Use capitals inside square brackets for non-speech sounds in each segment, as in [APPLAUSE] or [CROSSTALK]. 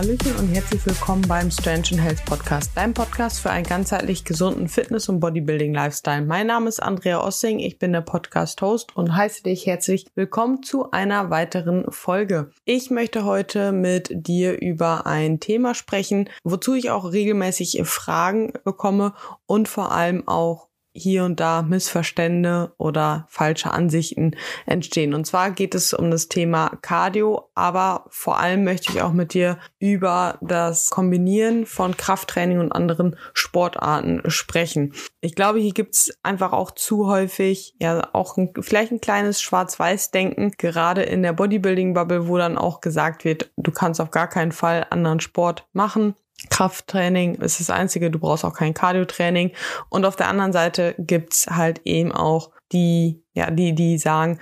Hallöchen und herzlich willkommen beim Strange and Health Podcast, dein Podcast für einen ganzheitlich gesunden Fitness- und Bodybuilding-Lifestyle. Mein Name ist Andrea Ossing, ich bin der Podcast-Host und heiße dich herzlich willkommen zu einer weiteren Folge. Ich möchte heute mit dir über ein Thema sprechen, wozu ich auch regelmäßig Fragen bekomme und vor allem auch hier und da Missverstände oder falsche Ansichten entstehen. Und zwar geht es um das Thema Cardio, aber vor allem möchte ich auch mit dir über das Kombinieren von Krafttraining und anderen Sportarten sprechen. Ich glaube, hier gibt es einfach auch zu häufig, ja, auch ein, vielleicht ein kleines Schwarz-Weiß-Denken, gerade in der Bodybuilding-Bubble, wo dann auch gesagt wird, du kannst auf gar keinen Fall anderen Sport machen. Krafttraining ist das Einzige, du brauchst auch kein Cardio-Training. Und auf der anderen Seite gibt's halt eben auch die, ja, die, die sagen,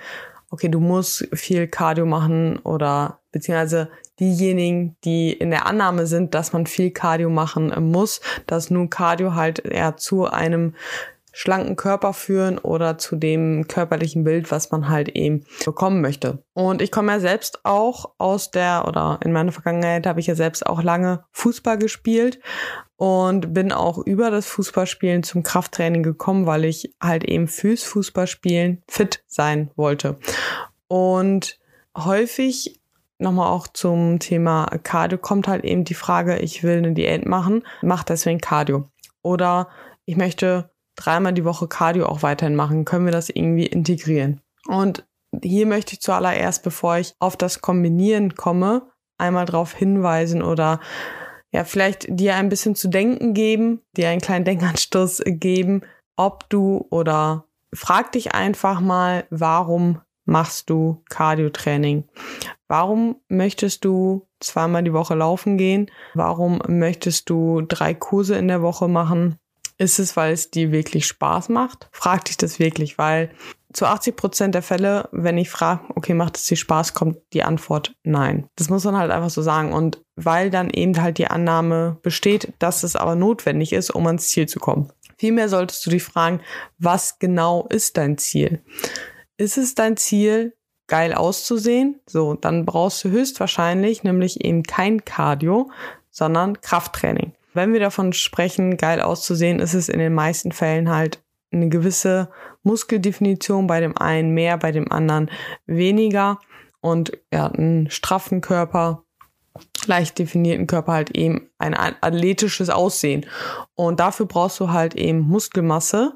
okay, du musst viel Cardio machen oder beziehungsweise diejenigen, die in der Annahme sind, dass man viel Cardio machen muss, dass nun Cardio halt eher zu einem schlanken Körper führen oder zu dem körperlichen Bild, was man halt eben bekommen möchte. Und ich komme ja selbst auch aus der, oder in meiner Vergangenheit habe ich ja selbst auch lange Fußball gespielt und bin auch über das Fußballspielen zum Krafttraining gekommen, weil ich halt eben fürs Fußballspielen fit sein wollte. Und häufig nochmal auch zum Thema Cardio kommt halt eben die Frage, ich will eine Diät machen, mach deswegen Cardio. Oder ich möchte dreimal die Woche Cardio auch weiterhin machen? Können wir das irgendwie integrieren? Und hier möchte ich zuallererst, bevor ich auf das Kombinieren komme, einmal darauf hinweisen oder ja, vielleicht dir ein bisschen zu denken geben, dir einen kleinen Denkanstoß geben, ob du oder frag dich einfach mal, warum machst du Cardio-Training? Warum möchtest du zweimal die Woche laufen gehen? Warum möchtest du drei Kurse in der Woche machen? Ist es, weil es dir wirklich Spaß macht? Frag dich das wirklich, weil zu 80 Prozent der Fälle, wenn ich frage, okay, macht es dir Spaß, kommt die Antwort nein. Das muss man halt einfach so sagen. Und weil dann eben halt die Annahme besteht, dass es aber notwendig ist, um ans Ziel zu kommen. Vielmehr solltest du dich fragen, was genau ist dein Ziel? Ist es dein Ziel, geil auszusehen? So, dann brauchst du höchstwahrscheinlich nämlich eben kein Cardio, sondern Krafttraining wenn wir davon sprechen, geil auszusehen, ist es in den meisten Fällen halt eine gewisse Muskeldefinition, bei dem einen mehr, bei dem anderen weniger und ja, einen straffen Körper, leicht definierten Körper halt eben ein athletisches Aussehen. Und dafür brauchst du halt eben Muskelmasse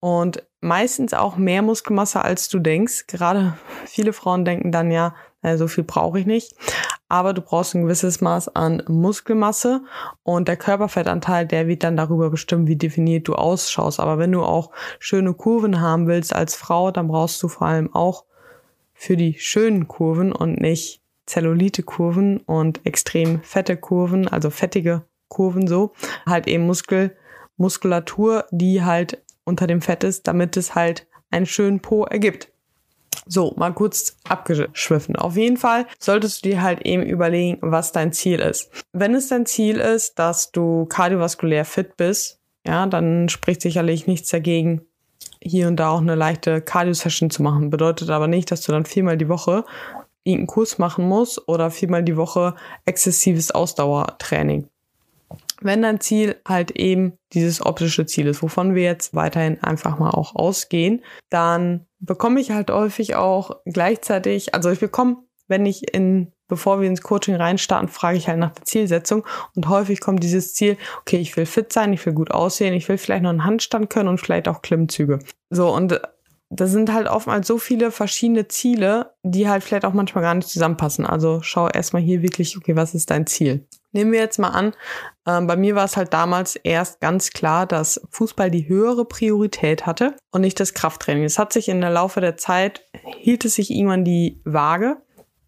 und meistens auch mehr Muskelmasse, als du denkst. Gerade viele Frauen denken dann ja, so viel brauche ich nicht aber du brauchst ein gewisses Maß an Muskelmasse und der Körperfettanteil, der wird dann darüber bestimmen, wie definiert du ausschaust. Aber wenn du auch schöne Kurven haben willst als Frau, dann brauchst du vor allem auch für die schönen Kurven und nicht Zellulite-Kurven und extrem fette Kurven, also fettige Kurven so, halt eben Muskel, Muskulatur, die halt unter dem Fett ist, damit es halt einen schönen Po ergibt. So, mal kurz abgeschwiffen. Auf jeden Fall solltest du dir halt eben überlegen, was dein Ziel ist. Wenn es dein Ziel ist, dass du kardiovaskulär fit bist, ja, dann spricht sicherlich nichts dagegen, hier und da auch eine leichte Cardio-Session zu machen. Bedeutet aber nicht, dass du dann viermal die Woche irgendeinen Kurs machen musst oder viermal die Woche exzessives Ausdauertraining wenn dein Ziel halt eben dieses optische Ziel ist, wovon wir jetzt weiterhin einfach mal auch ausgehen, dann bekomme ich halt häufig auch gleichzeitig, also ich bekomme, wenn ich in, bevor wir ins Coaching reinstarten, frage ich halt nach der Zielsetzung und häufig kommt dieses Ziel, okay, ich will fit sein, ich will gut aussehen, ich will vielleicht noch einen Handstand können und vielleicht auch Klimmzüge. So und da sind halt oftmals so viele verschiedene Ziele, die halt vielleicht auch manchmal gar nicht zusammenpassen. Also schau erstmal hier wirklich, okay, was ist dein Ziel? Nehmen wir jetzt mal an, äh, bei mir war es halt damals erst ganz klar, dass Fußball die höhere Priorität hatte und nicht das Krafttraining. Es hat sich in der Laufe der Zeit, hielt es sich irgendwann die Waage.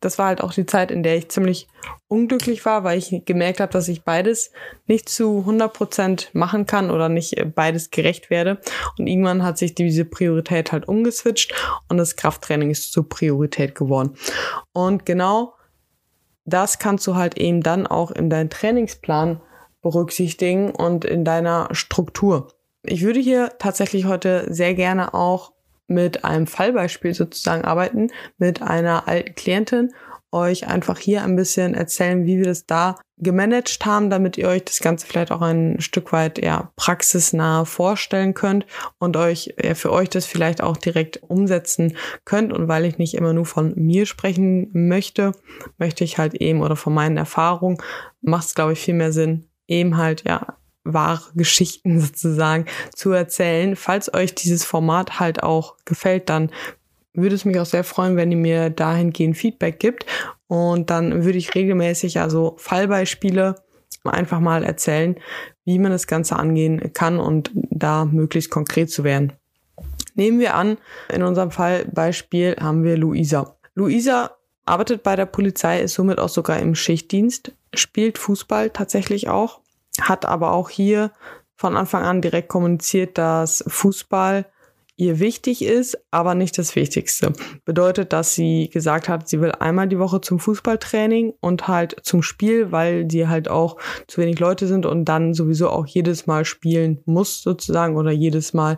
Das war halt auch die Zeit, in der ich ziemlich unglücklich war, weil ich gemerkt habe, dass ich beides nicht zu 100 Prozent machen kann oder nicht beides gerecht werde. Und irgendwann hat sich diese Priorität halt umgeswitcht und das Krafttraining ist zur Priorität geworden. Und genau das kannst du halt eben dann auch in deinen Trainingsplan berücksichtigen und in deiner Struktur. Ich würde hier tatsächlich heute sehr gerne auch mit einem Fallbeispiel sozusagen arbeiten, mit einer alten Klientin euch einfach hier ein bisschen erzählen, wie wir das da gemanagt haben, damit ihr euch das Ganze vielleicht auch ein Stück weit ja, praxisnah vorstellen könnt und euch ja, für euch das vielleicht auch direkt umsetzen könnt. Und weil ich nicht immer nur von mir sprechen möchte, möchte ich halt eben oder von meinen Erfahrungen macht es, glaube ich, viel mehr Sinn, eben halt ja wahre Geschichten [LAUGHS] sozusagen zu erzählen. Falls euch dieses Format halt auch gefällt, dann würde es mich auch sehr freuen, wenn ihr mir dahingehend Feedback gibt. Und dann würde ich regelmäßig also Fallbeispiele einfach mal erzählen, wie man das Ganze angehen kann und da möglichst konkret zu werden. Nehmen wir an, in unserem Fallbeispiel haben wir Luisa. Luisa arbeitet bei der Polizei, ist somit auch sogar im Schichtdienst, spielt Fußball tatsächlich auch, hat aber auch hier von Anfang an direkt kommuniziert, dass Fußball ihr wichtig ist, aber nicht das Wichtigste. Bedeutet, dass sie gesagt hat, sie will einmal die Woche zum Fußballtraining und halt zum Spiel, weil die halt auch zu wenig Leute sind und dann sowieso auch jedes Mal spielen muss sozusagen oder jedes Mal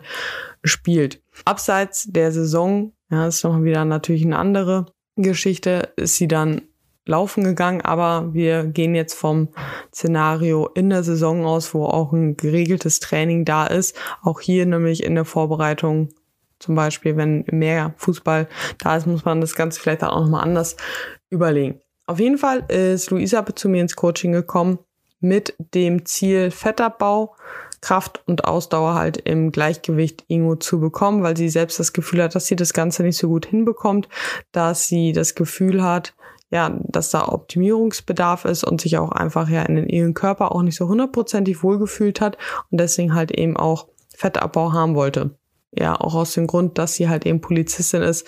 spielt. Abseits der Saison, ja, ist noch wieder natürlich eine andere Geschichte, ist sie dann laufen gegangen, aber wir gehen jetzt vom Szenario in der Saison aus, wo auch ein geregeltes Training da ist. Auch hier nämlich in der Vorbereitung zum Beispiel, wenn mehr Fußball da ist, muss man das Ganze vielleicht auch nochmal anders überlegen. Auf jeden Fall ist Luisa zu mir ins Coaching gekommen mit dem Ziel Fettabbau, Kraft und Ausdauer halt im Gleichgewicht irgendwo zu bekommen, weil sie selbst das Gefühl hat, dass sie das Ganze nicht so gut hinbekommt, dass sie das Gefühl hat, ja, dass da Optimierungsbedarf ist und sich auch einfach ja in ihrem Körper auch nicht so hundertprozentig wohlgefühlt hat und deswegen halt eben auch Fettabbau haben wollte. Ja, auch aus dem Grund, dass sie halt eben Polizistin ist,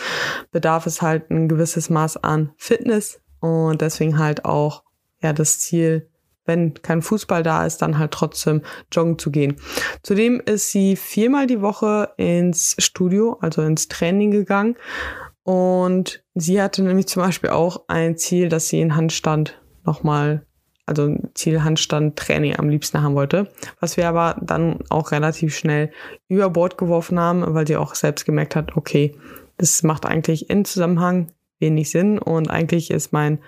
bedarf es halt ein gewisses Maß an Fitness und deswegen halt auch ja das Ziel, wenn kein Fußball da ist, dann halt trotzdem joggen zu gehen. Zudem ist sie viermal die Woche ins Studio, also ins Training gegangen und sie hatte nämlich zum Beispiel auch ein Ziel, dass sie in Handstand nochmal, also Ziel Handstand Training am liebsten haben wollte, was wir aber dann auch relativ schnell über Bord geworfen haben, weil sie auch selbst gemerkt hat, okay, das macht eigentlich in Zusammenhang wenig Sinn. Und eigentlich ist mein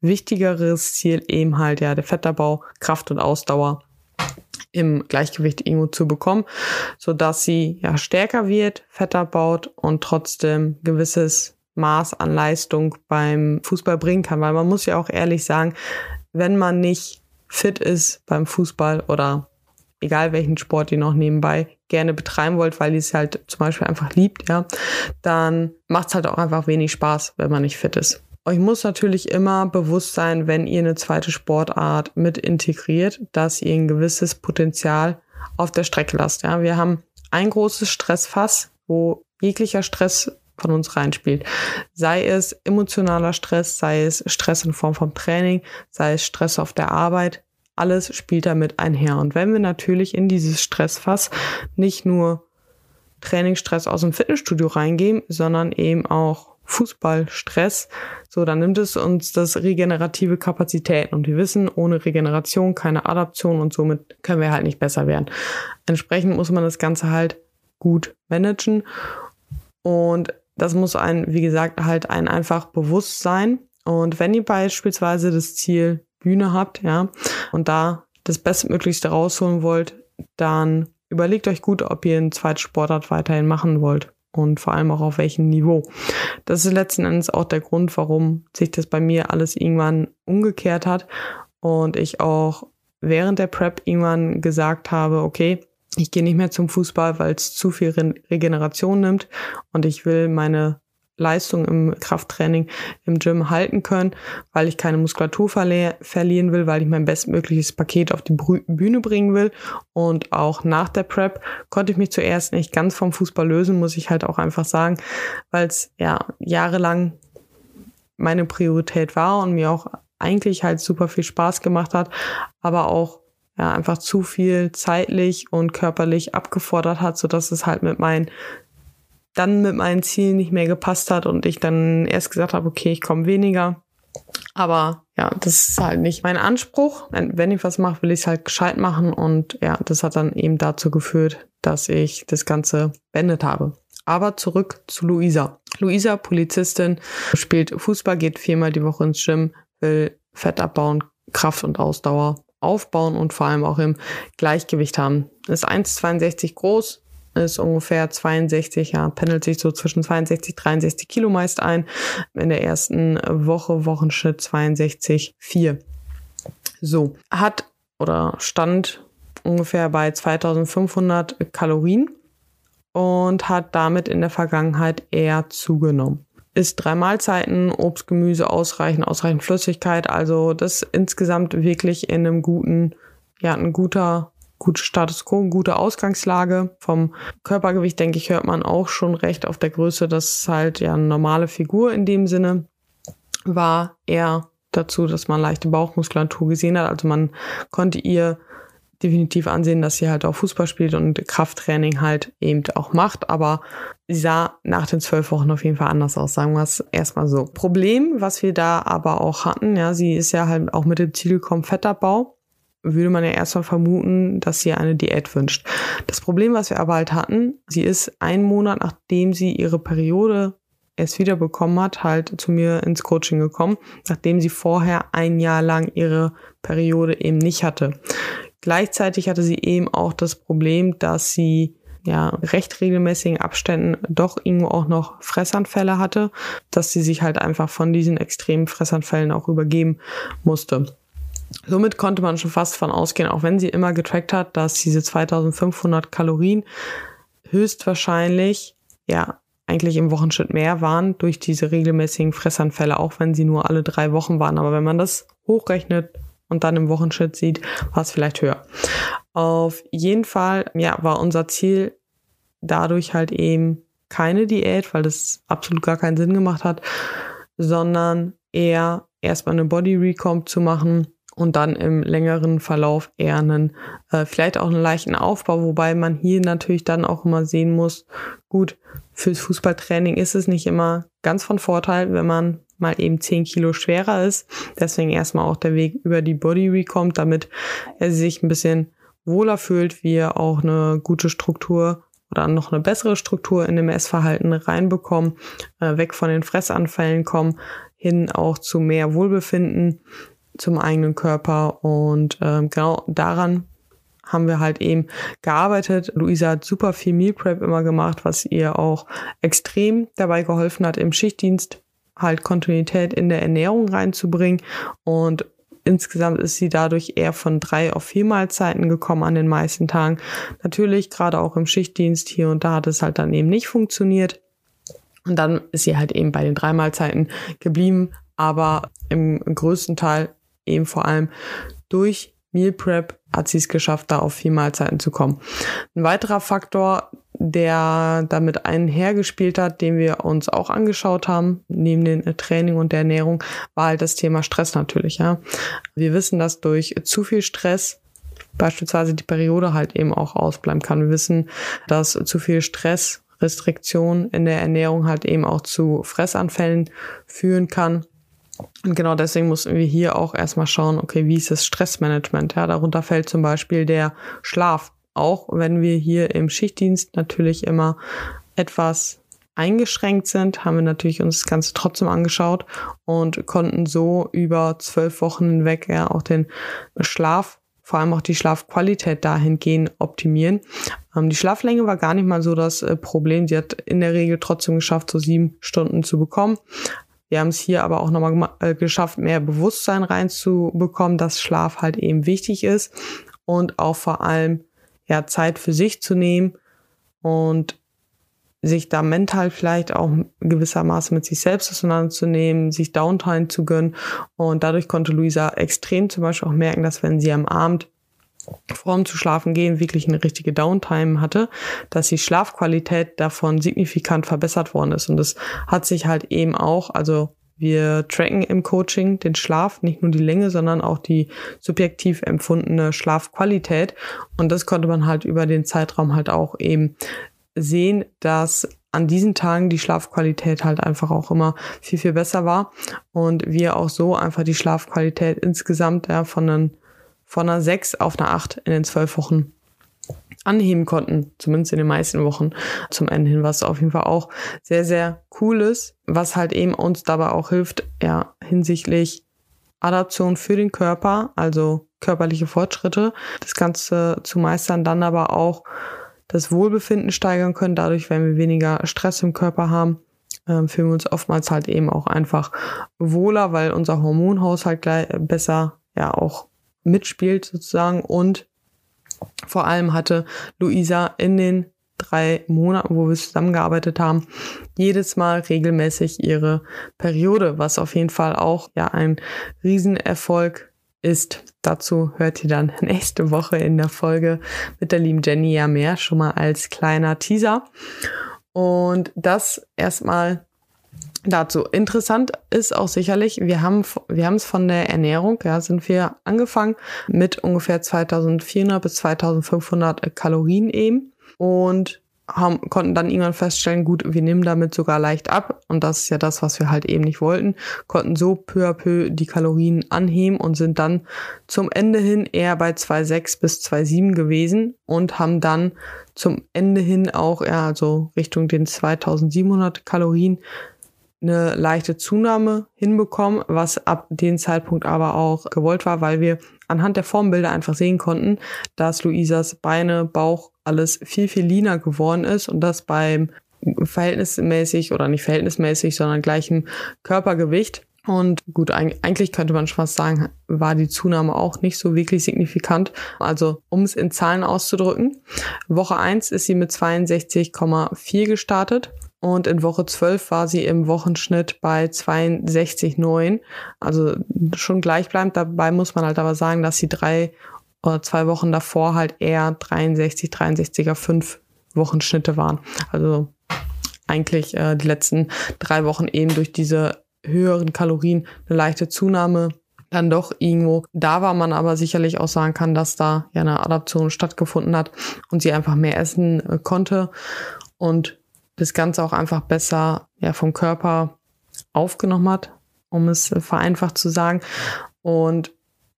wichtigeres Ziel eben halt ja der Fettabbau, Kraft und Ausdauer im Gleichgewicht irgendwo zu bekommen, so dass sie ja stärker wird, fetter baut und trotzdem gewisses Maß an Leistung beim Fußball bringen kann, weil man muss ja auch ehrlich sagen, wenn man nicht fit ist beim Fußball oder egal welchen Sport ihr noch nebenbei gerne betreiben wollt, weil ihr es halt zum Beispiel einfach liebt, ja, dann macht es halt auch einfach wenig Spaß, wenn man nicht fit ist. Euch muss natürlich immer bewusst sein, wenn ihr eine zweite Sportart mit integriert, dass ihr ein gewisses Potenzial auf der Strecke lasst. Ja, wir haben ein großes Stressfass, wo jeglicher Stress von uns reinspielt. Sei es emotionaler Stress, sei es Stress in Form von Training, sei es Stress auf der Arbeit. Alles spielt damit einher. Und wenn wir natürlich in dieses Stressfass nicht nur Trainingsstress aus dem Fitnessstudio reingehen, sondern eben auch Fußballstress, so dann nimmt es uns das regenerative Kapazitäten und wir wissen, ohne Regeneration keine Adaption und somit können wir halt nicht besser werden. Entsprechend muss man das Ganze halt gut managen und das muss ein, wie gesagt, halt ein einfach bewusst sein. Und wenn ihr beispielsweise das Ziel Bühne habt, ja, und da das Bestmöglichste rausholen wollt, dann überlegt euch gut, ob ihr einen zweiten Sportart weiterhin machen wollt und vor allem auch auf welchem Niveau. Das ist letzten Endes auch der Grund, warum sich das bei mir alles irgendwann umgekehrt hat und ich auch während der Prep irgendwann gesagt habe, okay, ich gehe nicht mehr zum Fußball, weil es zu viel Regeneration nimmt und ich will meine Leistung im Krafttraining im Gym halten können, weil ich keine Muskulatur verli verlieren will, weil ich mein bestmögliches Paket auf die Bühne bringen will. Und auch nach der Prep konnte ich mich zuerst nicht ganz vom Fußball lösen, muss ich halt auch einfach sagen, weil es ja jahrelang meine Priorität war und mir auch eigentlich halt super viel Spaß gemacht hat, aber auch ja, einfach zu viel zeitlich und körperlich abgefordert hat, so dass es halt mit meinen dann mit meinen Zielen nicht mehr gepasst hat und ich dann erst gesagt habe, okay, ich komme weniger. Aber ja, das ist halt nicht mein Anspruch. Wenn ich was mache, will ich es halt gescheit machen. Und ja, das hat dann eben dazu geführt, dass ich das Ganze beendet habe. Aber zurück zu Luisa. Luisa, Polizistin, spielt Fußball, geht viermal die Woche ins Gym, will Fett abbauen, Kraft und Ausdauer aufbauen und vor allem auch im Gleichgewicht haben. Ist 1,62 groß, ist ungefähr 62, ja, pendelt sich so zwischen 62, 63 Kilo meist ein. In der ersten Woche, Wochenschnitt 62,4. So, hat oder stand ungefähr bei 2500 Kalorien und hat damit in der Vergangenheit eher zugenommen. Ist drei Mahlzeiten, Obst, Gemüse ausreichend, ausreichend Flüssigkeit, also das insgesamt wirklich in einem guten, ja, ein guter gute Status quo, gute Ausgangslage. Vom Körpergewicht, denke ich, hört man auch schon recht auf der Größe. Das ist halt ja eine normale Figur in dem Sinne. War eher dazu, dass man leichte Bauchmuskulatur gesehen hat. Also man konnte ihr definitiv ansehen, dass sie halt auch Fußball spielt und Krafttraining halt eben auch macht. Aber sie sah nach den zwölf Wochen auf jeden Fall anders aus, sagen wir es erstmal so. Problem, was wir da aber auch hatten, ja, sie ist ja halt auch mit dem Ziel gekommen, Fettabbau würde man ja erstmal vermuten, dass sie eine Diät wünscht. Das Problem, was wir aber halt hatten, sie ist einen Monat, nachdem sie ihre Periode erst wieder bekommen hat, halt zu mir ins Coaching gekommen, nachdem sie vorher ein Jahr lang ihre Periode eben nicht hatte. Gleichzeitig hatte sie eben auch das Problem, dass sie ja recht regelmäßigen Abständen doch irgendwo auch noch Fressanfälle hatte, dass sie sich halt einfach von diesen extremen Fressanfällen auch übergeben musste. Somit konnte man schon fast von ausgehen, auch wenn sie immer getrackt hat, dass diese 2500 Kalorien höchstwahrscheinlich, ja, eigentlich im Wochenschritt mehr waren durch diese regelmäßigen Fressanfälle, auch wenn sie nur alle drei Wochen waren. Aber wenn man das hochrechnet und dann im Wochenschritt sieht, war es vielleicht höher. Auf jeden Fall, ja, war unser Ziel dadurch halt eben keine Diät, weil das absolut gar keinen Sinn gemacht hat, sondern eher erstmal eine Body Recomp zu machen, und dann im längeren Verlauf eher einen, äh, vielleicht auch einen leichten Aufbau, wobei man hier natürlich dann auch immer sehen muss, gut, fürs Fußballtraining ist es nicht immer ganz von Vorteil, wenn man mal eben 10 Kilo schwerer ist. Deswegen erstmal auch der Weg über die Body Recomp, damit er sich ein bisschen wohler fühlt, wir auch eine gute Struktur oder noch eine bessere Struktur in dem Essverhalten reinbekommen, äh, weg von den Fressanfällen kommen, hin auch zu mehr Wohlbefinden zum eigenen Körper und ähm, genau daran haben wir halt eben gearbeitet. Luisa hat super viel Meal Prep immer gemacht, was ihr auch extrem dabei geholfen hat, im Schichtdienst halt Kontinuität in der Ernährung reinzubringen und insgesamt ist sie dadurch eher von drei auf vier Mahlzeiten gekommen an den meisten Tagen. Natürlich, gerade auch im Schichtdienst hier und da hat es halt dann eben nicht funktioniert. Und dann ist sie halt eben bei den drei Mahlzeiten geblieben, aber im größten Teil eben vor allem durch Meal Prep hat sie es geschafft, da auf vier Mahlzeiten zu kommen. Ein weiterer Faktor, der damit einhergespielt hat, den wir uns auch angeschaut haben, neben dem Training und der Ernährung, war halt das Thema Stress natürlich. Ja. Wir wissen, dass durch zu viel Stress beispielsweise die Periode halt eben auch ausbleiben kann. Wir wissen, dass zu viel Stress, Restriktion in der Ernährung halt eben auch zu Fressanfällen führen kann. Und genau deswegen mussten wir hier auch erstmal schauen, okay, wie ist das Stressmanagement? Ja, darunter fällt zum Beispiel der Schlaf. Auch wenn wir hier im Schichtdienst natürlich immer etwas eingeschränkt sind, haben wir natürlich uns das Ganze trotzdem angeschaut und konnten so über zwölf Wochen hinweg ja auch den Schlaf, vor allem auch die Schlafqualität dahingehend optimieren. Ähm, die Schlaflänge war gar nicht mal so das äh, Problem. Sie hat in der Regel trotzdem geschafft, so sieben Stunden zu bekommen. Wir haben es hier aber auch nochmal äh, geschafft, mehr Bewusstsein reinzubekommen, dass Schlaf halt eben wichtig ist und auch vor allem ja Zeit für sich zu nehmen und sich da mental vielleicht auch gewissermaßen mit sich selbst auseinanderzunehmen, sich Downtime zu gönnen. Und dadurch konnte Luisa extrem zum Beispiel auch merken, dass wenn sie am Abend vorm zu schlafen gehen wirklich eine richtige Downtime hatte, dass die Schlafqualität davon signifikant verbessert worden ist. Und das hat sich halt eben auch, also wir tracken im Coaching den Schlaf, nicht nur die Länge, sondern auch die subjektiv empfundene Schlafqualität. Und das konnte man halt über den Zeitraum halt auch eben sehen, dass an diesen Tagen die Schlafqualität halt einfach auch immer viel, viel besser war. Und wir auch so einfach die Schlafqualität insgesamt ja, von einem von einer 6 auf eine 8 in den zwölf Wochen anheben konnten, zumindest in den meisten Wochen. Zum Ende hin, was auf jeden Fall auch sehr, sehr cool ist, was halt eben uns dabei auch hilft, ja, hinsichtlich Adaption für den Körper, also körperliche Fortschritte, das Ganze zu meistern, dann aber auch das Wohlbefinden steigern können, dadurch, wenn wir weniger Stress im Körper haben, ähm, fühlen wir uns oftmals halt eben auch einfach wohler, weil unser Hormonhaushalt gleich besser ja auch mitspielt sozusagen und vor allem hatte Luisa in den drei Monaten, wo wir zusammengearbeitet haben, jedes Mal regelmäßig ihre Periode, was auf jeden Fall auch ja ein Riesenerfolg ist. Dazu hört ihr dann [LAUGHS] nächste Woche in der Folge mit der lieben Jenny ja mehr, schon mal als kleiner Teaser. Und das erstmal dazu. Interessant ist auch sicherlich, wir haben wir haben es von der Ernährung, ja, sind wir angefangen mit ungefähr 2400 bis 2500 Kalorien eben und haben, konnten dann irgendwann feststellen, gut, wir nehmen damit sogar leicht ab und das ist ja das, was wir halt eben nicht wollten, konnten so peu à peu die Kalorien anheben und sind dann zum Ende hin eher bei 2,6 bis 2,7 gewesen und haben dann zum Ende hin auch, ja, also Richtung den 2700 Kalorien eine leichte Zunahme hinbekommen, was ab dem Zeitpunkt aber auch gewollt war, weil wir anhand der Formbilder einfach sehen konnten, dass Luisas Beine, Bauch, alles viel, viel leaner geworden ist und das beim verhältnismäßig oder nicht verhältnismäßig, sondern gleichem Körpergewicht. Und gut, eigentlich könnte man schon fast sagen, war die Zunahme auch nicht so wirklich signifikant. Also, um es in Zahlen auszudrücken, Woche eins ist sie mit 62,4 gestartet und in Woche 12 war sie im Wochenschnitt bei 62,9. Also schon gleichbleibend. Dabei muss man halt aber sagen, dass sie drei oder zwei Wochen davor halt eher 63, 63er 5 Wochenschnitte waren. Also eigentlich äh, die letzten drei Wochen eben durch diese höheren Kalorien eine leichte Zunahme dann doch irgendwo da war, man aber sicherlich auch sagen kann, dass da ja eine Adaption stattgefunden hat und sie einfach mehr essen äh, konnte und das Ganze auch einfach besser ja, vom Körper aufgenommen hat, um es vereinfacht zu sagen. Und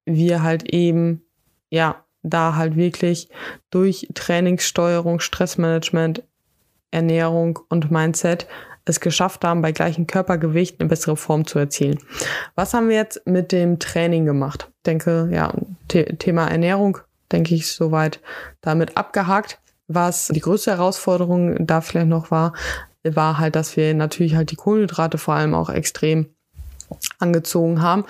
wir halt eben, ja, da halt wirklich durch Trainingssteuerung, Stressmanagement, Ernährung und Mindset es geschafft haben, bei gleichem Körpergewicht eine bessere Form zu erzielen. Was haben wir jetzt mit dem Training gemacht? Ich denke, ja, Thema Ernährung, denke ich, soweit damit abgehakt. Was die größte Herausforderung da vielleicht noch war, war halt, dass wir natürlich halt die Kohlenhydrate vor allem auch extrem angezogen haben,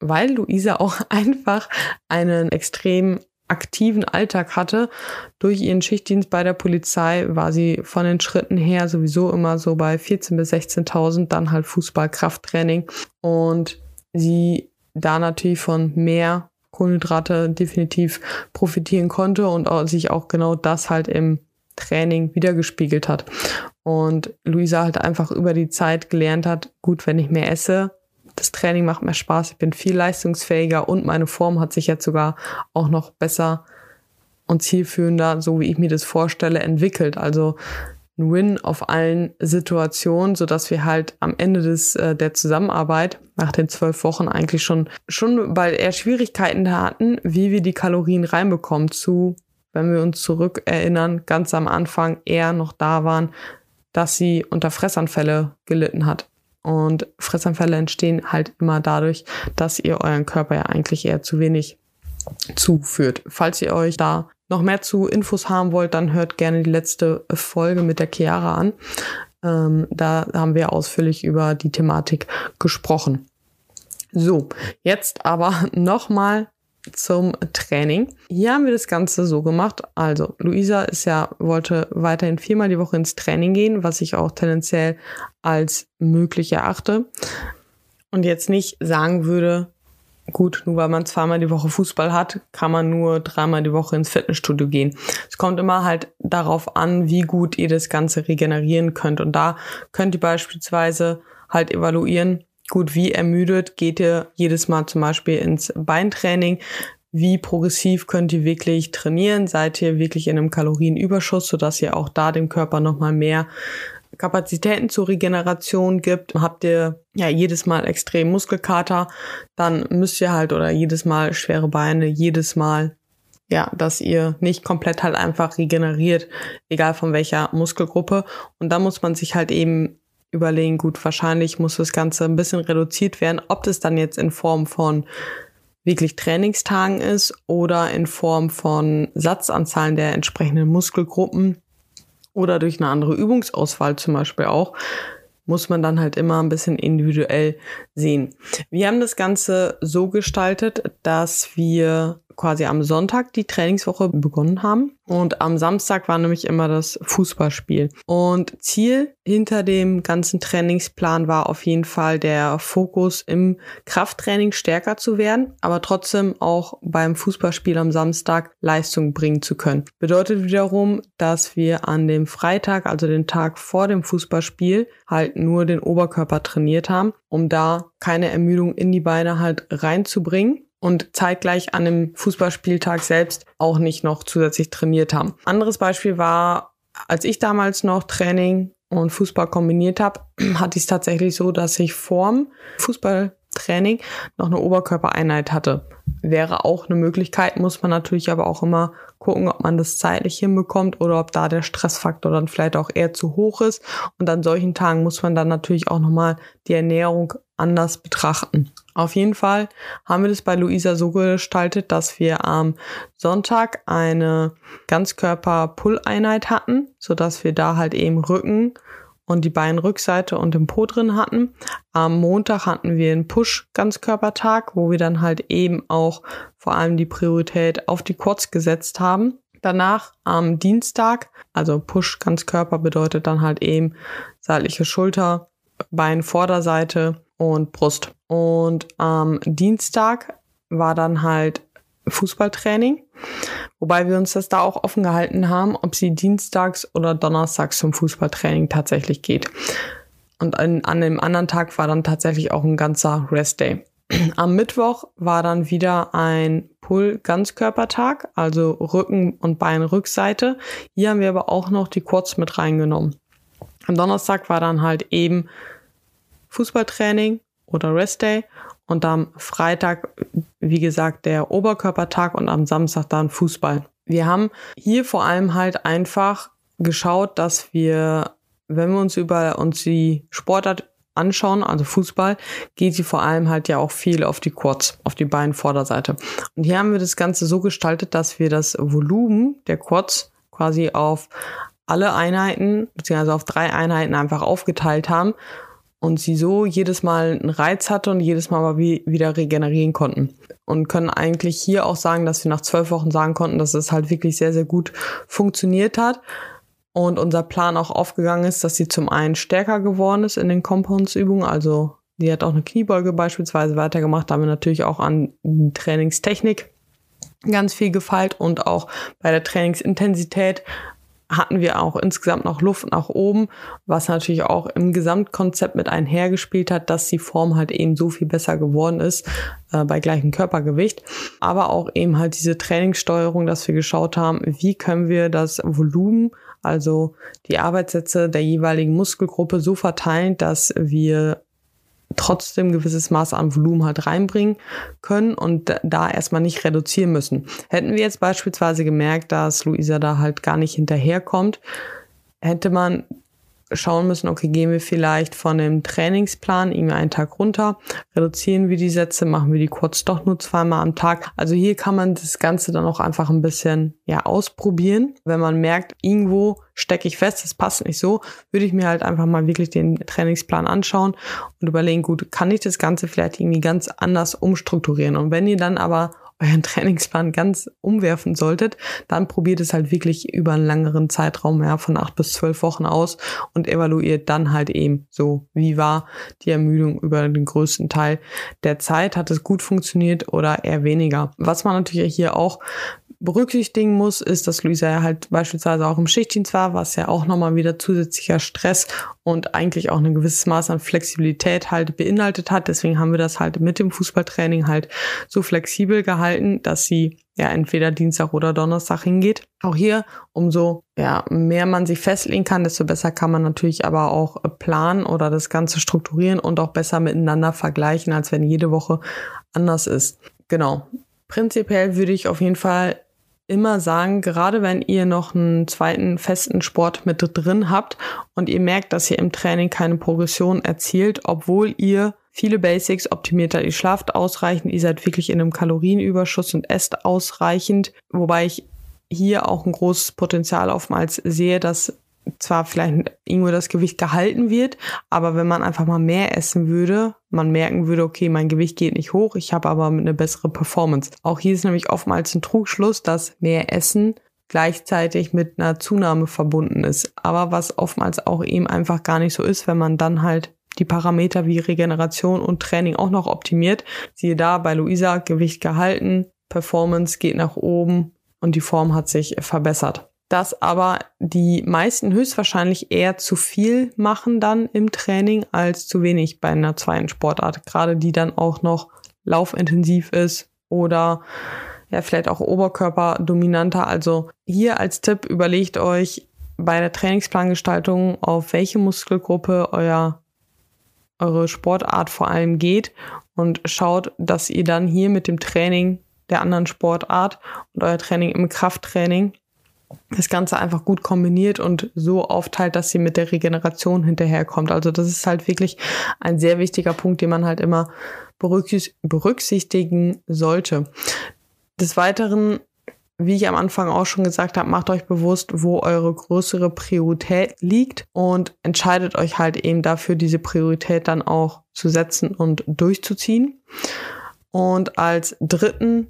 weil Luisa auch [LAUGHS] einfach einen extrem aktiven Alltag hatte. Durch ihren Schichtdienst bei der Polizei war sie von den Schritten her sowieso immer so bei 14.000 bis 16.000, dann halt Fußball, Krafttraining und sie da natürlich von mehr Kohlenhydrate definitiv profitieren konnte und auch, sich auch genau das halt im Training wiedergespiegelt hat. Und Luisa halt einfach über die Zeit gelernt hat, gut, wenn ich mehr esse, das Training macht mehr Spaß, ich bin viel leistungsfähiger und meine Form hat sich jetzt sogar auch noch besser und zielführender, so wie ich mir das vorstelle, entwickelt. Also Win auf allen Situationen, so dass wir halt am Ende des äh, der Zusammenarbeit nach den zwölf Wochen eigentlich schon schon weil er Schwierigkeiten hatten, wie wir die Kalorien reinbekommen zu, wenn wir uns zurück erinnern, ganz am Anfang eher noch da waren, dass sie unter Fressanfälle gelitten hat. Und Fressanfälle entstehen halt immer dadurch, dass ihr euren Körper ja eigentlich eher zu wenig zuführt. Falls ihr euch da noch mehr zu Infos haben wollt, dann hört gerne die letzte Folge mit der Chiara an. Ähm, da haben wir ausführlich über die Thematik gesprochen. So, jetzt aber [LAUGHS] nochmal zum Training. Hier haben wir das Ganze so gemacht. Also, Luisa ist ja, wollte weiterhin viermal die Woche ins Training gehen, was ich auch tendenziell als möglich erachte. Und jetzt nicht sagen würde, gut, nur weil man zweimal die Woche Fußball hat, kann man nur dreimal die Woche ins Fitnessstudio gehen. Es kommt immer halt darauf an, wie gut ihr das Ganze regenerieren könnt. Und da könnt ihr beispielsweise halt evaluieren, gut, wie ermüdet geht ihr jedes Mal zum Beispiel ins Beintraining, wie progressiv könnt ihr wirklich trainieren, seid ihr wirklich in einem Kalorienüberschuss, sodass ihr auch da dem Körper nochmal mehr Kapazitäten zur Regeneration gibt, habt ihr ja jedes Mal extrem Muskelkater, dann müsst ihr halt oder jedes Mal schwere Beine, jedes Mal ja, dass ihr nicht komplett halt einfach regeneriert, egal von welcher Muskelgruppe. Und da muss man sich halt eben überlegen, gut, wahrscheinlich muss das Ganze ein bisschen reduziert werden, ob das dann jetzt in Form von wirklich Trainingstagen ist oder in Form von Satzanzahlen der entsprechenden Muskelgruppen oder durch eine andere Übungsauswahl zum Beispiel auch muss man dann halt immer ein bisschen individuell sehen. Wir haben das Ganze so gestaltet, dass wir quasi am Sonntag die Trainingswoche begonnen haben. Und am Samstag war nämlich immer das Fußballspiel. Und Ziel hinter dem ganzen Trainingsplan war auf jeden Fall der Fokus im Krafttraining stärker zu werden, aber trotzdem auch beim Fußballspiel am Samstag Leistung bringen zu können. Bedeutet wiederum, dass wir an dem Freitag, also den Tag vor dem Fußballspiel, halt nur den Oberkörper trainiert haben, um da keine Ermüdung in die Beine halt reinzubringen und zeitgleich an dem Fußballspieltag selbst auch nicht noch zusätzlich trainiert haben. Anderes Beispiel war, als ich damals noch Training und Fußball kombiniert habe, [CLEARS THROAT] hatte ich es tatsächlich so, dass ich vorm Fußballtraining noch eine Oberkörpereinheit hatte. Wäre auch eine Möglichkeit, muss man natürlich aber auch immer gucken, ob man das zeitlich hinbekommt oder ob da der Stressfaktor dann vielleicht auch eher zu hoch ist. Und an solchen Tagen muss man dann natürlich auch nochmal die Ernährung anders betrachten. Auf jeden Fall haben wir das bei Luisa so gestaltet, dass wir am Sonntag eine Ganzkörper-Pull-Einheit hatten, sodass wir da halt eben Rücken und die Beinrückseite und den Po drin hatten. Am Montag hatten wir einen Push-Ganzkörpertag, wo wir dann halt eben auch vor allem die Priorität auf die Quads gesetzt haben. Danach am Dienstag, also Push Ganzkörper bedeutet dann halt eben seitliche Schulter, Bein Vorderseite und Brust. Und am Dienstag war dann halt Fußballtraining, wobei wir uns das da auch offen gehalten haben, ob sie dienstags oder donnerstags zum Fußballtraining tatsächlich geht. Und an, an dem anderen Tag war dann tatsächlich auch ein ganzer Restday. [CLEARS THROAT] Am Mittwoch war dann wieder ein Pull-Ganzkörpertag, also Rücken- und Beinrückseite. Hier haben wir aber auch noch die Quads mit reingenommen. Am Donnerstag war dann halt eben Fußballtraining oder Restday und am Freitag, wie gesagt, der Oberkörpertag und am Samstag dann Fußball. Wir haben hier vor allem halt einfach geschaut, dass wir, wenn wir uns über uns die Sportart anschauen, also Fußball, geht sie vor allem halt ja auch viel auf die Quads, auf die Beinvorderseite. Und hier haben wir das Ganze so gestaltet, dass wir das Volumen der Quads quasi auf alle Einheiten, beziehungsweise auf drei Einheiten einfach aufgeteilt haben und sie so jedes Mal einen Reiz hatte und jedes Mal aber wie, wieder regenerieren konnten. Und können eigentlich hier auch sagen, dass wir nach zwölf Wochen sagen konnten, dass es halt wirklich sehr, sehr gut funktioniert hat. Und unser Plan auch aufgegangen ist, dass sie zum einen stärker geworden ist in den Compounds-Übungen. Also die hat auch eine Kniebeuge beispielsweise weitergemacht. Da haben wir natürlich auch an Trainingstechnik ganz viel gefeilt und auch bei der Trainingsintensität hatten wir auch insgesamt noch Luft nach oben, was natürlich auch im Gesamtkonzept mit einhergespielt hat, dass die Form halt eben so viel besser geworden ist äh, bei gleichem Körpergewicht. Aber auch eben halt diese Trainingssteuerung, dass wir geschaut haben, wie können wir das Volumen, also die Arbeitssätze der jeweiligen Muskelgruppe so verteilen, dass wir trotzdem gewisses Maß an Volumen halt reinbringen können und da erstmal nicht reduzieren müssen. Hätten wir jetzt beispielsweise gemerkt, dass Luisa da halt gar nicht hinterherkommt, hätte man schauen müssen, okay, gehen wir vielleicht von dem Trainingsplan irgendwie einen Tag runter, reduzieren wir die Sätze, machen wir die kurz doch nur zweimal am Tag. Also hier kann man das Ganze dann auch einfach ein bisschen ja ausprobieren. Wenn man merkt, irgendwo stecke ich fest, das passt nicht so, würde ich mir halt einfach mal wirklich den Trainingsplan anschauen und überlegen, gut, kann ich das Ganze vielleicht irgendwie ganz anders umstrukturieren? Und wenn ihr dann aber euren [LAUGHS] Trainingsplan ganz umwerfen solltet, dann probiert es halt wirklich über einen längeren Zeitraum, ja, von acht bis zwölf Wochen aus und evaluiert dann halt eben so, wie war die Ermüdung über den größten Teil der Zeit, hat es gut funktioniert oder eher weniger. Was man natürlich hier auch berücksichtigen muss, ist, dass Luisa ja halt beispielsweise auch im Schichtdienst war, was ja auch nochmal wieder zusätzlicher Stress und eigentlich auch ein gewisses Maß an Flexibilität halt beinhaltet hat. Deswegen haben wir das halt mit dem Fußballtraining halt so flexibel gehalten, dass sie ja entweder Dienstag oder Donnerstag hingeht. Auch hier, umso ja, mehr man sich festlegen kann, desto besser kann man natürlich aber auch planen oder das Ganze strukturieren und auch besser miteinander vergleichen, als wenn jede Woche anders ist. Genau. Prinzipiell würde ich auf jeden Fall immer sagen, gerade wenn ihr noch einen zweiten festen Sport mit drin habt und ihr merkt, dass ihr im Training keine Progression erzielt, obwohl ihr viele Basics optimiert habt, ihr schlaft ausreichend, ihr seid wirklich in einem Kalorienüberschuss und esst ausreichend, wobei ich hier auch ein großes Potenzial oftmals sehe, dass zwar vielleicht irgendwo das Gewicht gehalten wird, aber wenn man einfach mal mehr essen würde, man merken würde, okay, mein Gewicht geht nicht hoch, ich habe aber eine bessere Performance. Auch hier ist nämlich oftmals ein Trugschluss, dass mehr Essen gleichzeitig mit einer Zunahme verbunden ist. Aber was oftmals auch eben einfach gar nicht so ist, wenn man dann halt die Parameter wie Regeneration und Training auch noch optimiert. Siehe da bei Luisa, Gewicht gehalten, Performance geht nach oben und die Form hat sich verbessert dass aber die meisten höchstwahrscheinlich eher zu viel machen dann im Training als zu wenig bei einer zweiten Sportart. Gerade die dann auch noch laufintensiv ist oder ja, vielleicht auch oberkörperdominanter. Also hier als Tipp überlegt euch bei der Trainingsplangestaltung, auf welche Muskelgruppe euer, eure Sportart vor allem geht und schaut, dass ihr dann hier mit dem Training der anderen Sportart und euer Training im Krafttraining das Ganze einfach gut kombiniert und so aufteilt, dass sie mit der Regeneration hinterherkommt. Also das ist halt wirklich ein sehr wichtiger Punkt, den man halt immer berücksichtigen sollte. Des Weiteren, wie ich am Anfang auch schon gesagt habe, macht euch bewusst, wo eure größere Priorität liegt und entscheidet euch halt eben dafür, diese Priorität dann auch zu setzen und durchzuziehen. Und als dritten,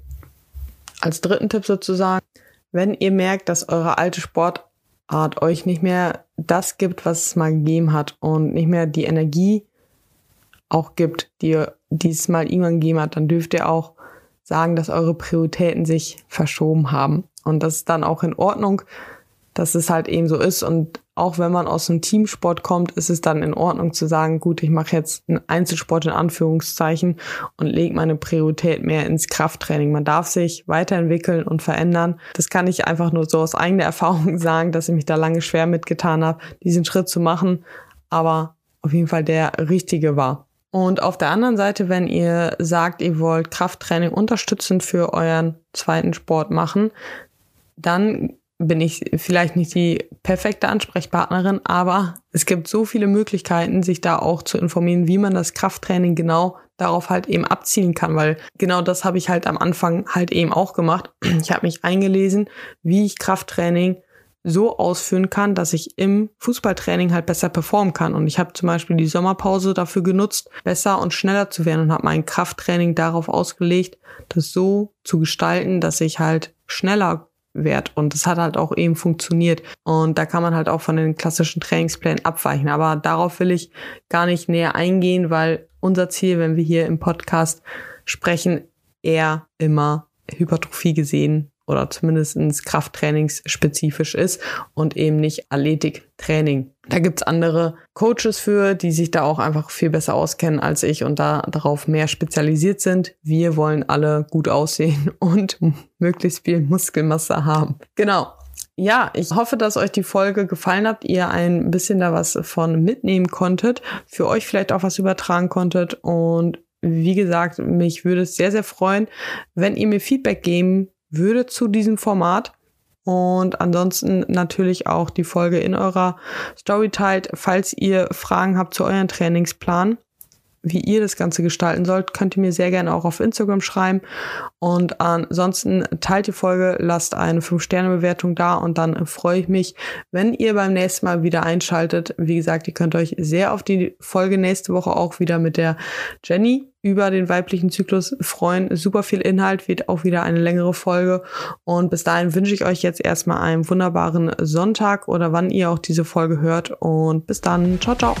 als dritten Tipp sozusagen, wenn ihr merkt, dass eure alte Sportart euch nicht mehr das gibt, was es mal gegeben hat und nicht mehr die Energie auch gibt, die ihr dieses Mal irgendwann gegeben hat, dann dürft ihr auch sagen, dass eure Prioritäten sich verschoben haben. Und das ist dann auch in Ordnung, dass es halt eben so ist. Und auch wenn man aus einem Teamsport kommt, ist es dann in Ordnung zu sagen, gut, ich mache jetzt einen Einzelsport in Anführungszeichen und lege meine Priorität mehr ins Krafttraining. Man darf sich weiterentwickeln und verändern. Das kann ich einfach nur so aus eigener [LAUGHS] Erfahrung sagen, dass ich mich da lange schwer mitgetan habe, diesen Schritt zu machen, aber auf jeden Fall der richtige war. Und auf der anderen Seite, wenn ihr sagt, ihr wollt Krafttraining unterstützend für euren zweiten Sport machen, dann bin ich vielleicht nicht die perfekte Ansprechpartnerin, aber es gibt so viele Möglichkeiten, sich da auch zu informieren, wie man das Krafttraining genau darauf halt eben abzielen kann, weil genau das habe ich halt am Anfang halt eben auch gemacht. [CLEARS THROAT] Ich habe mich eingelesen, wie ich Krafttraining so ausführen kann, dass ich im Fußballtraining halt besser performen kann. Und ich habe zum Beispiel die Sommerpause dafür genutzt, besser und schneller zu werden und habe mein Krafttraining darauf ausgelegt, das so zu gestalten, dass ich halt schneller wert. Und das hat halt auch eben funktioniert. Und da kann man halt auch von den klassischen Trainingsplänen abweichen. Aber darauf will ich gar nicht näher eingehen, weil unser Ziel, wenn wir hier im Podcast sprechen, eher immer Hypertrophie gesehen oder zumindest Krafttrainingsspezifisch ist und eben nicht Athletiktraining. Da gibt's andere Coaches für, die sich da auch einfach viel besser auskennen als ich und da darauf mehr spezialisiert sind. Wir wollen alle gut aussehen [LAUGHS] und möglichst viel Muskelmasse haben. Genau. Ja, ich hoffe, dass euch die Folge gefallen hat, ihr ein bisschen da was von mitnehmen konntet, für euch vielleicht auch was übertragen konntet und wie gesagt, mich würde es sehr, sehr freuen, wenn ihr mir Feedback geben würde zu diesem Format. Und ansonsten natürlich auch die Folge in eurer Story teilt. Falls ihr Fragen habt zu eurem Trainingsplan, wie ihr das Ganze gestalten sollt, könnt ihr mir sehr gerne auch auf Instagram schreiben. Und ansonsten teilt die Folge, lasst eine 5-Sterne-Bewertung da und dann freue ich mich, wenn ihr beim nächsten Mal wieder einschaltet. Wie gesagt, ihr könnt euch sehr auf die Folge nächste Woche auch wieder mit der Jenny über den weiblichen Zyklus freuen. Super viel Inhalt, wird auch wieder eine längere Folge. Und bis dahin wünsche ich euch jetzt erstmal einen wunderbaren Sonntag oder wann ihr auch diese Folge hört. Und bis dann. Ciao, ciao.